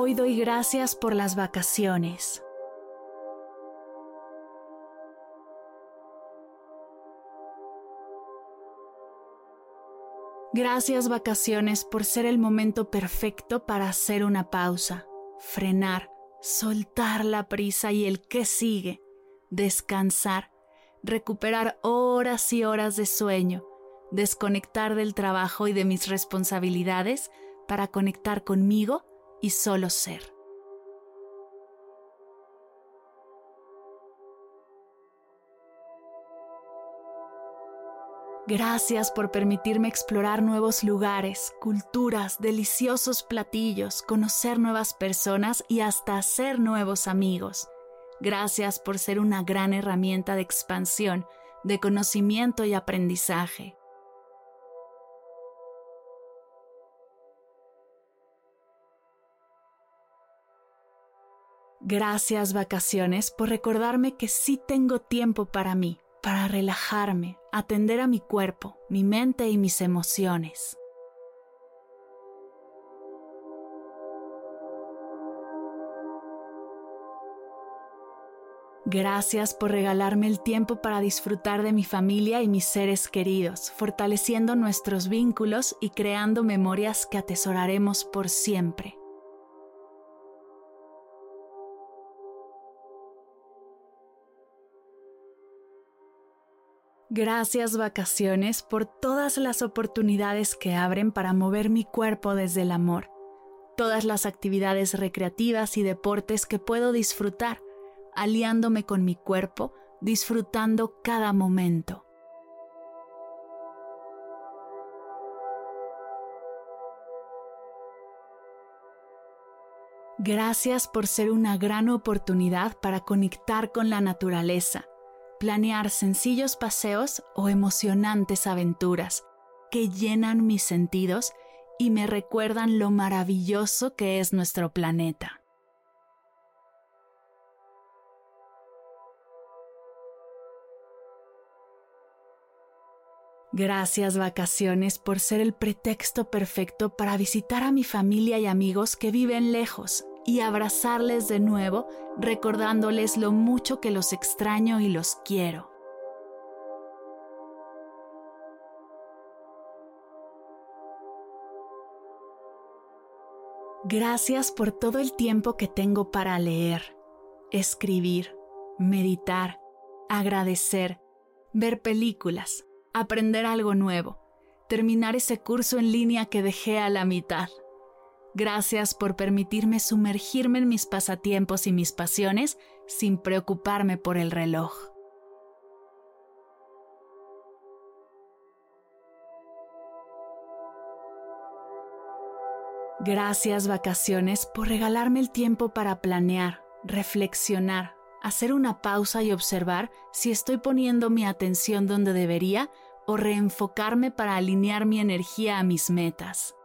Hoy doy gracias por las vacaciones. Gracias vacaciones por ser el momento perfecto para hacer una pausa, frenar, soltar la prisa y el que sigue, descansar, recuperar horas y horas de sueño, desconectar del trabajo y de mis responsabilidades para conectar conmigo y solo ser. Gracias por permitirme explorar nuevos lugares, culturas, deliciosos platillos, conocer nuevas personas y hasta hacer nuevos amigos. Gracias por ser una gran herramienta de expansión, de conocimiento y aprendizaje. Gracias vacaciones por recordarme que sí tengo tiempo para mí, para relajarme, atender a mi cuerpo, mi mente y mis emociones. Gracias por regalarme el tiempo para disfrutar de mi familia y mis seres queridos, fortaleciendo nuestros vínculos y creando memorias que atesoraremos por siempre. Gracias vacaciones por todas las oportunidades que abren para mover mi cuerpo desde el amor, todas las actividades recreativas y deportes que puedo disfrutar, aliándome con mi cuerpo, disfrutando cada momento. Gracias por ser una gran oportunidad para conectar con la naturaleza planear sencillos paseos o emocionantes aventuras que llenan mis sentidos y me recuerdan lo maravilloso que es nuestro planeta. Gracias vacaciones por ser el pretexto perfecto para visitar a mi familia y amigos que viven lejos y abrazarles de nuevo, recordándoles lo mucho que los extraño y los quiero. Gracias por todo el tiempo que tengo para leer, escribir, meditar, agradecer, ver películas, aprender algo nuevo, terminar ese curso en línea que dejé a la mitad. Gracias por permitirme sumergirme en mis pasatiempos y mis pasiones sin preocuparme por el reloj. Gracias vacaciones por regalarme el tiempo para planear, reflexionar, hacer una pausa y observar si estoy poniendo mi atención donde debería o reenfocarme para alinear mi energía a mis metas.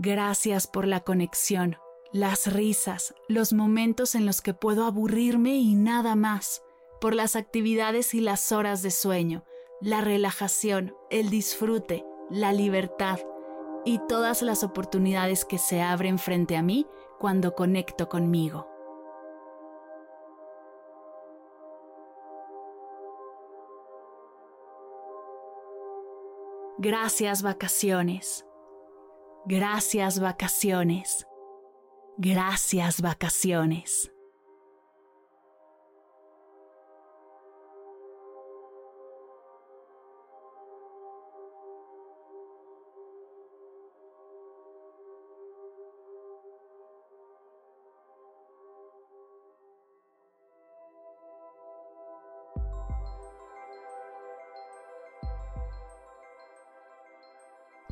Gracias por la conexión, las risas, los momentos en los que puedo aburrirme y nada más, por las actividades y las horas de sueño, la relajación, el disfrute, la libertad y todas las oportunidades que se abren frente a mí cuando conecto conmigo. Gracias vacaciones. Gracias vacaciones. Gracias vacaciones.